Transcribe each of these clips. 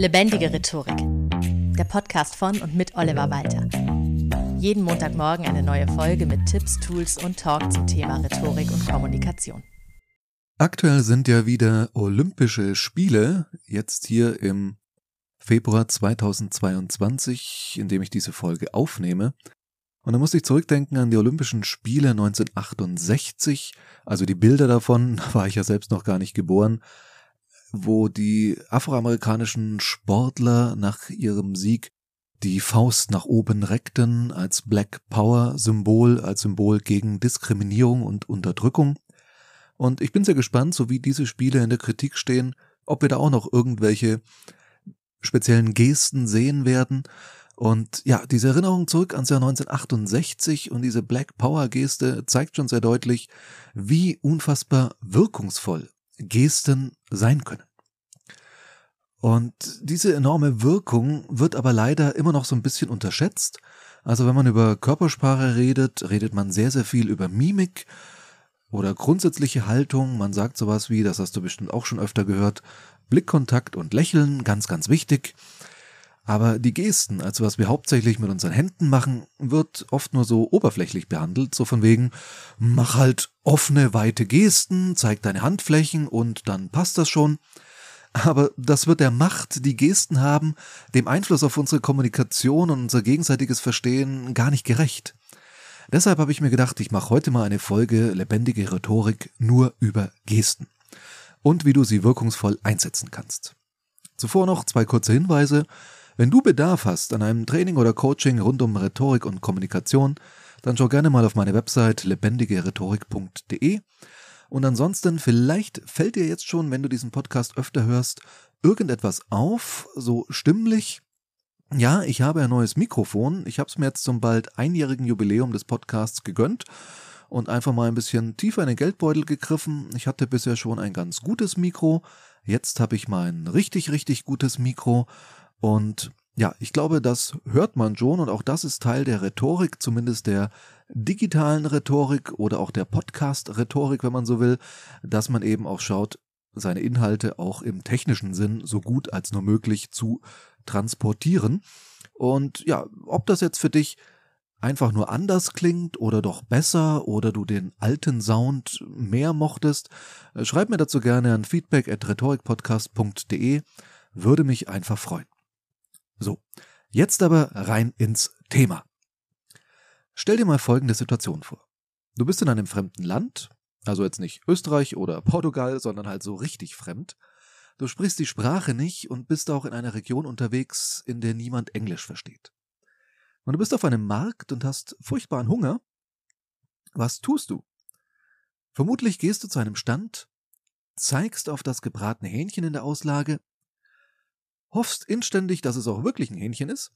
Lebendige Rhetorik. Der Podcast von und mit Oliver Walter. Jeden Montagmorgen eine neue Folge mit Tipps, Tools und Talk zum Thema Rhetorik und Kommunikation. Aktuell sind ja wieder Olympische Spiele, jetzt hier im Februar 2022, in dem ich diese Folge aufnehme. Und da musste ich zurückdenken an die Olympischen Spiele 1968, also die Bilder davon, da war ich ja selbst noch gar nicht geboren, wo die afroamerikanischen Sportler nach ihrem Sieg die Faust nach oben reckten als Black Power Symbol, als Symbol gegen Diskriminierung und Unterdrückung. Und ich bin sehr gespannt, so wie diese Spiele in der Kritik stehen, ob wir da auch noch irgendwelche speziellen Gesten sehen werden. Und ja, diese Erinnerung zurück ans Jahr 1968 und diese Black Power Geste zeigt schon sehr deutlich, wie unfassbar wirkungsvoll Gesten sein können. Und diese enorme Wirkung wird aber leider immer noch so ein bisschen unterschätzt. Also wenn man über Körpersprache redet, redet man sehr, sehr viel über Mimik oder grundsätzliche Haltung. Man sagt sowas wie, das hast du bestimmt auch schon öfter gehört, Blickkontakt und Lächeln, ganz, ganz wichtig. Aber die Gesten, also was wir hauptsächlich mit unseren Händen machen, wird oft nur so oberflächlich behandelt, so von wegen, mach halt offene, weite Gesten, zeig deine Handflächen und dann passt das schon aber das wird der Macht, die Gesten haben, dem Einfluss auf unsere Kommunikation und unser gegenseitiges Verstehen gar nicht gerecht. Deshalb habe ich mir gedacht, ich mache heute mal eine Folge lebendige Rhetorik nur über Gesten und wie du sie wirkungsvoll einsetzen kannst. Zuvor noch zwei kurze Hinweise. Wenn du Bedarf hast an einem Training oder Coaching rund um Rhetorik und Kommunikation, dann schau gerne mal auf meine Website lebendigerhetorik.de und ansonsten, vielleicht fällt dir jetzt schon, wenn du diesen Podcast öfter hörst, irgendetwas auf, so stimmlich. Ja, ich habe ein neues Mikrofon. Ich habe es mir jetzt zum bald einjährigen Jubiläum des Podcasts gegönnt und einfach mal ein bisschen tiefer in den Geldbeutel gegriffen. Ich hatte bisher schon ein ganz gutes Mikro. Jetzt habe ich mal ein richtig, richtig gutes Mikro und ja, ich glaube, das hört man schon und auch das ist Teil der Rhetorik, zumindest der digitalen Rhetorik oder auch der Podcast-Rhetorik, wenn man so will, dass man eben auch schaut, seine Inhalte auch im technischen Sinn so gut als nur möglich zu transportieren. Und ja, ob das jetzt für dich einfach nur anders klingt oder doch besser oder du den alten Sound mehr mochtest, schreib mir dazu gerne an feedback at rhetorikpodcast.de, würde mich einfach freuen. So, jetzt aber rein ins Thema. Stell dir mal folgende Situation vor. Du bist in einem fremden Land, also jetzt nicht Österreich oder Portugal, sondern halt so richtig fremd. Du sprichst die Sprache nicht und bist auch in einer Region unterwegs, in der niemand Englisch versteht. Und du bist auf einem Markt und hast furchtbaren Hunger. Was tust du? Vermutlich gehst du zu einem Stand, zeigst auf das gebratene Hähnchen in der Auslage hoffst inständig, dass es auch wirklich ein Hähnchen ist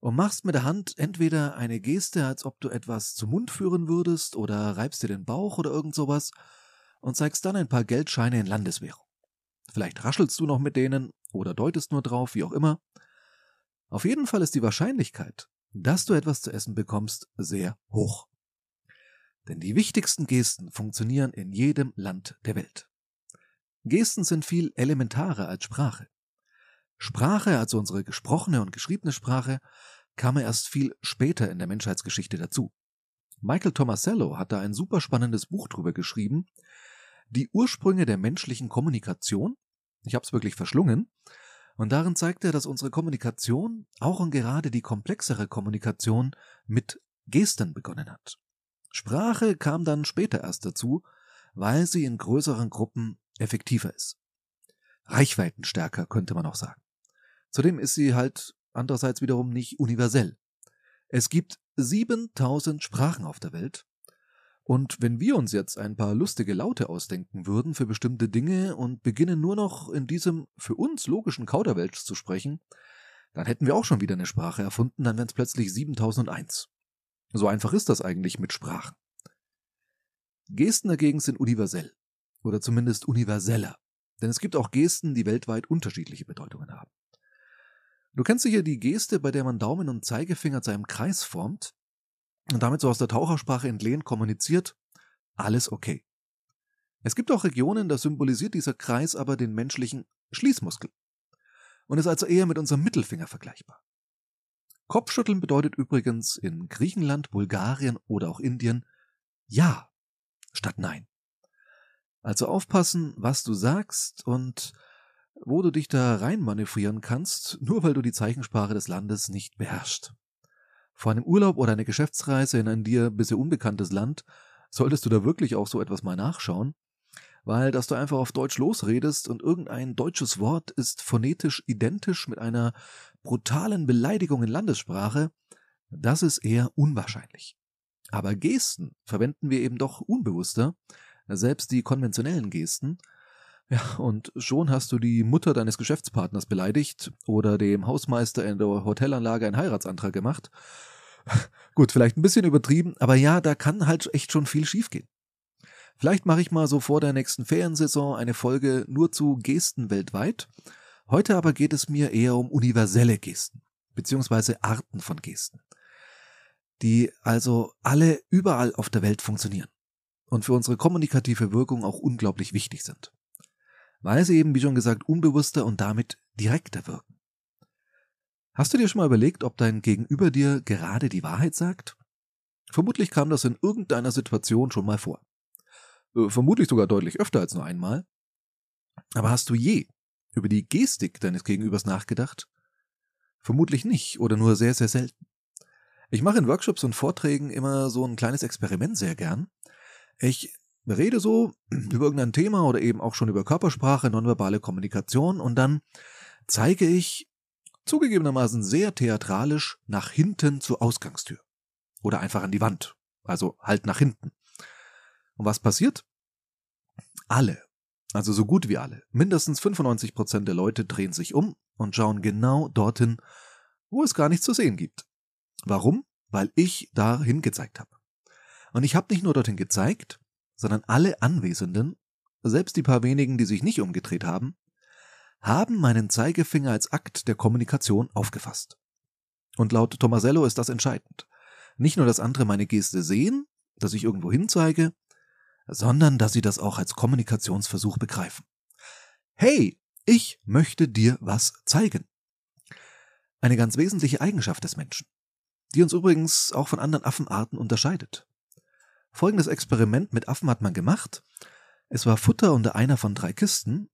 und machst mit der Hand entweder eine Geste, als ob du etwas zum Mund führen würdest oder reibst dir den Bauch oder irgend sowas und zeigst dann ein paar Geldscheine in Landeswährung. Vielleicht raschelst du noch mit denen oder deutest nur drauf, wie auch immer. Auf jeden Fall ist die Wahrscheinlichkeit, dass du etwas zu essen bekommst, sehr hoch. Denn die wichtigsten Gesten funktionieren in jedem Land der Welt. Gesten sind viel elementarer als Sprache. Sprache, also unsere gesprochene und geschriebene Sprache, kam erst viel später in der Menschheitsgeschichte dazu. Michael Tomasello hat da ein super spannendes Buch drüber geschrieben, Die Ursprünge der menschlichen Kommunikation. Ich habe es wirklich verschlungen. Und darin zeigt er, dass unsere Kommunikation, auch und gerade die komplexere Kommunikation, mit Gesten begonnen hat. Sprache kam dann später erst dazu, weil sie in größeren Gruppen effektiver ist. Reichweitenstärker könnte man auch sagen. Zudem ist sie halt andererseits wiederum nicht universell. Es gibt 7000 Sprachen auf der Welt. Und wenn wir uns jetzt ein paar lustige Laute ausdenken würden für bestimmte Dinge und beginnen nur noch in diesem für uns logischen Kauderwelsch zu sprechen, dann hätten wir auch schon wieder eine Sprache erfunden, dann wären es plötzlich 7001. So einfach ist das eigentlich mit Sprachen. Gesten dagegen sind universell. Oder zumindest universeller. Denn es gibt auch Gesten, die weltweit unterschiedliche Bedeutungen haben. Du kennst sicher die Geste, bei der man Daumen und Zeigefinger zu einem Kreis formt und damit so aus der Tauchersprache entlehnt kommuniziert, alles okay. Es gibt auch Regionen, da symbolisiert dieser Kreis aber den menschlichen Schließmuskel. und ist also eher mit unserem Mittelfinger vergleichbar. Kopfschütteln bedeutet übrigens in Griechenland, Bulgarien oder auch Indien Ja statt Nein. Also aufpassen, was du sagst und wo du dich da reinmanövrieren kannst, nur weil du die Zeichensprache des Landes nicht beherrschst. Vor einem Urlaub oder einer Geschäftsreise in ein dir bisher unbekanntes Land solltest du da wirklich auch so etwas mal nachschauen, weil dass du einfach auf Deutsch losredest und irgendein deutsches Wort ist phonetisch identisch mit einer brutalen Beleidigung in Landessprache, das ist eher unwahrscheinlich. Aber Gesten verwenden wir eben doch unbewusster, selbst die konventionellen Gesten, ja, und schon hast du die Mutter deines Geschäftspartners beleidigt oder dem Hausmeister in der Hotelanlage einen Heiratsantrag gemacht. Gut, vielleicht ein bisschen übertrieben, aber ja, da kann halt echt schon viel schiefgehen. Vielleicht mache ich mal so vor der nächsten Feriensaison eine Folge nur zu Gesten weltweit. Heute aber geht es mir eher um universelle Gesten, beziehungsweise Arten von Gesten, die also alle überall auf der Welt funktionieren und für unsere kommunikative Wirkung auch unglaublich wichtig sind weil sie eben, wie schon gesagt, unbewusster und damit direkter wirken. Hast du dir schon mal überlegt, ob dein Gegenüber dir gerade die Wahrheit sagt? Vermutlich kam das in irgendeiner Situation schon mal vor. Äh, vermutlich sogar deutlich öfter als nur einmal. Aber hast du je über die Gestik deines Gegenübers nachgedacht? Vermutlich nicht oder nur sehr, sehr selten. Ich mache in Workshops und Vorträgen immer so ein kleines Experiment sehr gern. Ich rede so über irgendein Thema oder eben auch schon über Körpersprache, nonverbale Kommunikation und dann zeige ich zugegebenermaßen sehr theatralisch nach hinten zur Ausgangstür. Oder einfach an die Wand. Also halt nach hinten. Und was passiert? Alle, also so gut wie alle, mindestens 95 Prozent der Leute drehen sich um und schauen genau dorthin, wo es gar nichts zu sehen gibt. Warum? Weil ich dahin gezeigt habe. Und ich habe nicht nur dorthin gezeigt, sondern alle Anwesenden, selbst die paar wenigen, die sich nicht umgedreht haben, haben meinen Zeigefinger als Akt der Kommunikation aufgefasst. Und laut Tomasello ist das entscheidend. Nicht nur, dass andere meine Geste sehen, dass ich irgendwo hinzeige, sondern dass sie das auch als Kommunikationsversuch begreifen. Hey, ich möchte dir was zeigen. Eine ganz wesentliche Eigenschaft des Menschen, die uns übrigens auch von anderen Affenarten unterscheidet. Folgendes Experiment mit Affen hat man gemacht. Es war Futter unter einer von drei Kisten.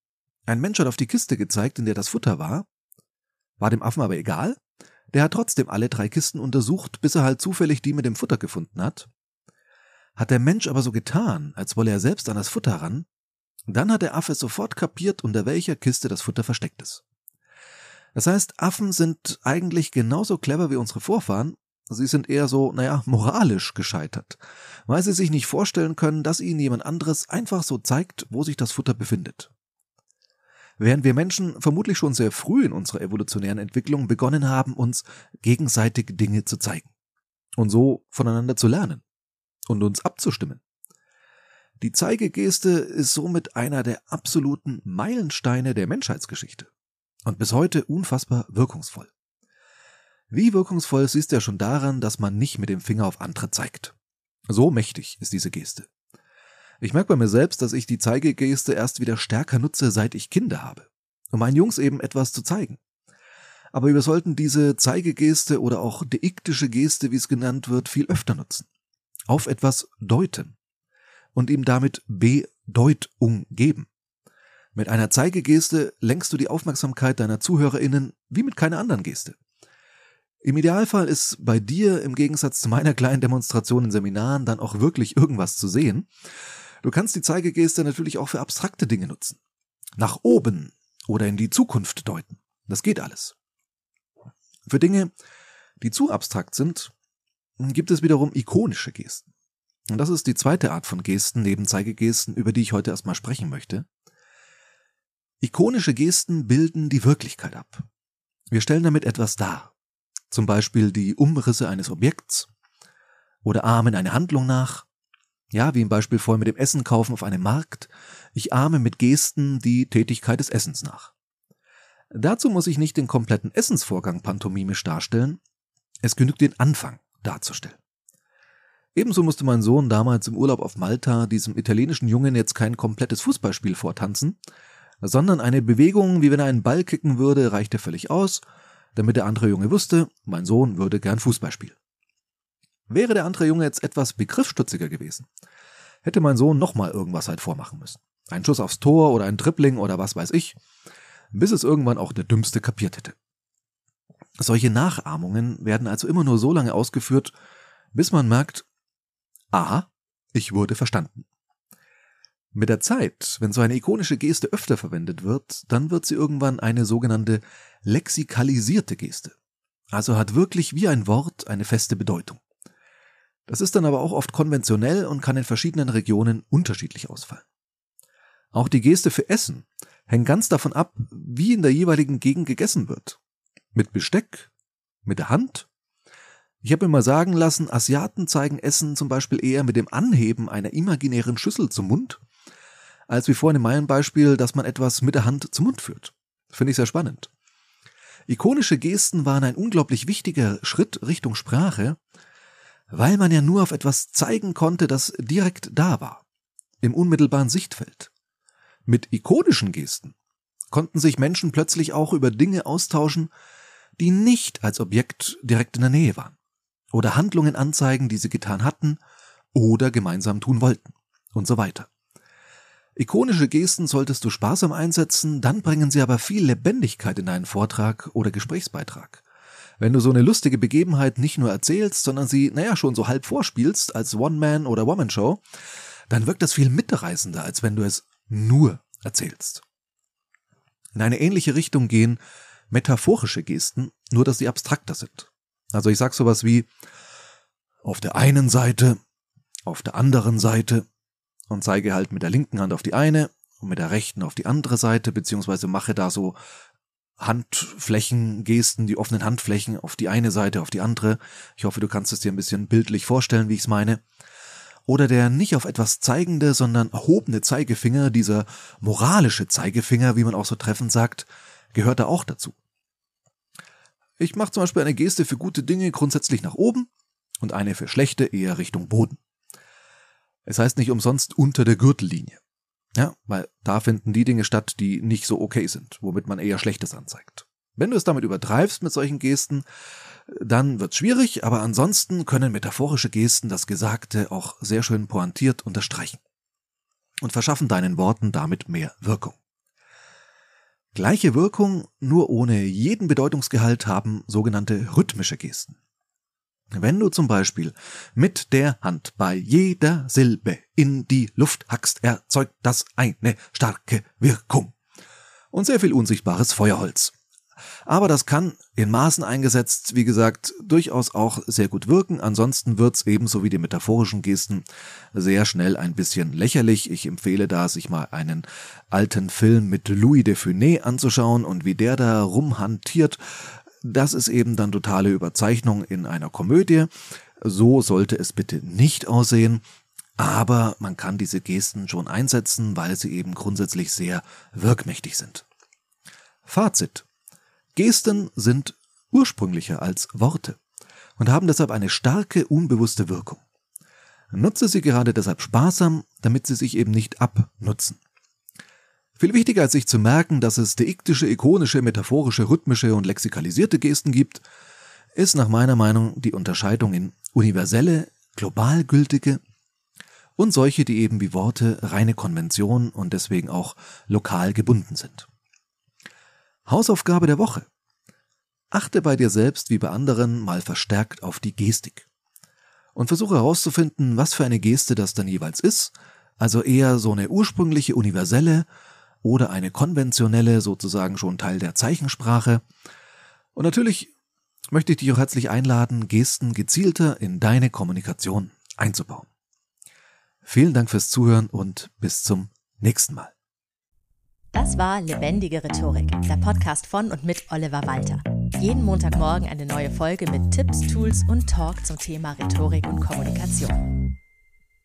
Ein Mensch hat auf die Kiste gezeigt, in der das Futter war. War dem Affen aber egal. Der hat trotzdem alle drei Kisten untersucht, bis er halt zufällig die mit dem Futter gefunden hat. Hat der Mensch aber so getan, als wolle er selbst an das Futter ran, dann hat der Affe sofort kapiert, unter welcher Kiste das Futter versteckt ist. Das heißt, Affen sind eigentlich genauso clever wie unsere Vorfahren Sie sind eher so, naja, moralisch gescheitert, weil sie sich nicht vorstellen können, dass ihnen jemand anderes einfach so zeigt, wo sich das Futter befindet. Während wir Menschen vermutlich schon sehr früh in unserer evolutionären Entwicklung begonnen haben, uns gegenseitig Dinge zu zeigen und so voneinander zu lernen und uns abzustimmen. Die Zeigegeste ist somit einer der absoluten Meilensteine der Menschheitsgeschichte und bis heute unfassbar wirkungsvoll. Wie wirkungsvoll siehst du ja schon daran, dass man nicht mit dem Finger auf andere zeigt. So mächtig ist diese Geste. Ich merke bei mir selbst, dass ich die Zeigegeste erst wieder stärker nutze, seit ich Kinder habe, um meinen Jungs eben etwas zu zeigen. Aber wir sollten diese Zeigegeste oder auch deiktische Geste, wie es genannt wird, viel öfter nutzen. Auf etwas deuten und ihm damit Bedeutung geben. Mit einer Zeigegeste lenkst du die Aufmerksamkeit deiner ZuhörerInnen wie mit keiner anderen Geste. Im Idealfall ist bei dir im Gegensatz zu meiner kleinen Demonstration in Seminaren dann auch wirklich irgendwas zu sehen. Du kannst die Zeigegeste natürlich auch für abstrakte Dinge nutzen. Nach oben oder in die Zukunft deuten. Das geht alles. Für Dinge, die zu abstrakt sind, gibt es wiederum ikonische Gesten. Und das ist die zweite Art von Gesten neben Zeigegesten, über die ich heute erstmal sprechen möchte. Ikonische Gesten bilden die Wirklichkeit ab. Wir stellen damit etwas dar zum Beispiel die Umrisse eines Objekts oder ahmen eine Handlung nach. Ja, wie im Beispiel vorher mit dem Essen kaufen auf einem Markt. Ich ahme mit Gesten die Tätigkeit des Essens nach. Dazu muss ich nicht den kompletten Essensvorgang pantomimisch darstellen. Es genügt den Anfang darzustellen. Ebenso musste mein Sohn damals im Urlaub auf Malta diesem italienischen Jungen jetzt kein komplettes Fußballspiel vortanzen, sondern eine Bewegung, wie wenn er einen Ball kicken würde, reichte völlig aus, damit der andere Junge wusste, mein Sohn würde gern Fußball spielen. Wäre der andere Junge jetzt etwas begriffsstutziger gewesen, hätte mein Sohn nochmal irgendwas halt vormachen müssen. Ein Schuss aufs Tor oder ein Dribbling oder was weiß ich, bis es irgendwann auch der Dümmste kapiert hätte. Solche Nachahmungen werden also immer nur so lange ausgeführt, bis man merkt, ah, ich wurde verstanden. Mit der Zeit, wenn so eine ikonische Geste öfter verwendet wird, dann wird sie irgendwann eine sogenannte lexikalisierte Geste. Also hat wirklich wie ein Wort eine feste Bedeutung. Das ist dann aber auch oft konventionell und kann in verschiedenen Regionen unterschiedlich ausfallen. Auch die Geste für Essen hängt ganz davon ab, wie in der jeweiligen Gegend gegessen wird. Mit Besteck? Mit der Hand? Ich habe mir mal sagen lassen, Asiaten zeigen Essen zum Beispiel eher mit dem Anheben einer imaginären Schüssel zum Mund als wie vorhin in meinem Beispiel, dass man etwas mit der Hand zum Mund führt. Finde ich sehr spannend. Ikonische Gesten waren ein unglaublich wichtiger Schritt Richtung Sprache, weil man ja nur auf etwas zeigen konnte, das direkt da war, im unmittelbaren Sichtfeld. Mit ikonischen Gesten konnten sich Menschen plötzlich auch über Dinge austauschen, die nicht als Objekt direkt in der Nähe waren, oder Handlungen anzeigen, die sie getan hatten oder gemeinsam tun wollten, und so weiter. Ikonische Gesten solltest du sparsam einsetzen, dann bringen sie aber viel Lebendigkeit in deinen Vortrag oder Gesprächsbeitrag. Wenn du so eine lustige Begebenheit nicht nur erzählst, sondern sie, naja, schon so halb vorspielst als One-Man- oder Woman-Show, dann wirkt das viel mitreißender, als wenn du es nur erzählst. In eine ähnliche Richtung gehen metaphorische Gesten, nur dass sie abstrakter sind. Also ich sag sowas wie auf der einen Seite, auf der anderen Seite, und zeige halt mit der linken Hand auf die eine und mit der rechten auf die andere Seite, beziehungsweise mache da so Handflächen, Gesten, die offenen Handflächen auf die eine Seite, auf die andere. Ich hoffe, du kannst es dir ein bisschen bildlich vorstellen, wie ich es meine. Oder der nicht auf etwas zeigende, sondern erhobene Zeigefinger, dieser moralische Zeigefinger, wie man auch so treffend sagt, gehört da auch dazu. Ich mache zum Beispiel eine Geste für gute Dinge grundsätzlich nach oben und eine für schlechte eher Richtung Boden. Es heißt nicht umsonst unter der Gürtellinie. Ja, weil da finden die Dinge statt, die nicht so okay sind, womit man eher Schlechtes anzeigt. Wenn du es damit übertreibst mit solchen Gesten, dann wird's schwierig, aber ansonsten können metaphorische Gesten das Gesagte auch sehr schön pointiert unterstreichen und verschaffen deinen Worten damit mehr Wirkung. Gleiche Wirkung, nur ohne jeden Bedeutungsgehalt haben sogenannte rhythmische Gesten. Wenn du zum Beispiel mit der Hand bei jeder Silbe in die Luft hackst, erzeugt das eine starke Wirkung und sehr viel unsichtbares Feuerholz. Aber das kann in Maßen eingesetzt, wie gesagt, durchaus auch sehr gut wirken. Ansonsten wird's ebenso wie die metaphorischen Gesten sehr schnell ein bisschen lächerlich. Ich empfehle da, sich mal einen alten Film mit Louis de Funès anzuschauen und wie der da rumhantiert das ist eben dann totale Überzeichnung in einer Komödie. So sollte es bitte nicht aussehen. Aber man kann diese Gesten schon einsetzen, weil sie eben grundsätzlich sehr wirkmächtig sind. Fazit. Gesten sind ursprünglicher als Worte und haben deshalb eine starke, unbewusste Wirkung. Nutze sie gerade deshalb sparsam, damit sie sich eben nicht abnutzen. Viel wichtiger als sich zu merken, dass es deiktische, ikonische, metaphorische, rhythmische und lexikalisierte Gesten gibt, ist nach meiner Meinung die Unterscheidung in universelle, global gültige und solche, die eben wie Worte reine Konvention und deswegen auch lokal gebunden sind. Hausaufgabe der Woche. Achte bei dir selbst wie bei anderen mal verstärkt auf die Gestik. Und versuche herauszufinden, was für eine Geste das dann jeweils ist, also eher so eine ursprüngliche, universelle oder eine konventionelle, sozusagen schon Teil der Zeichensprache. Und natürlich möchte ich dich auch herzlich einladen, Gesten gezielter in deine Kommunikation einzubauen. Vielen Dank fürs Zuhören und bis zum nächsten Mal. Das war Lebendige Rhetorik, der Podcast von und mit Oliver Walter. Jeden Montagmorgen eine neue Folge mit Tipps, Tools und Talk zum Thema Rhetorik und Kommunikation.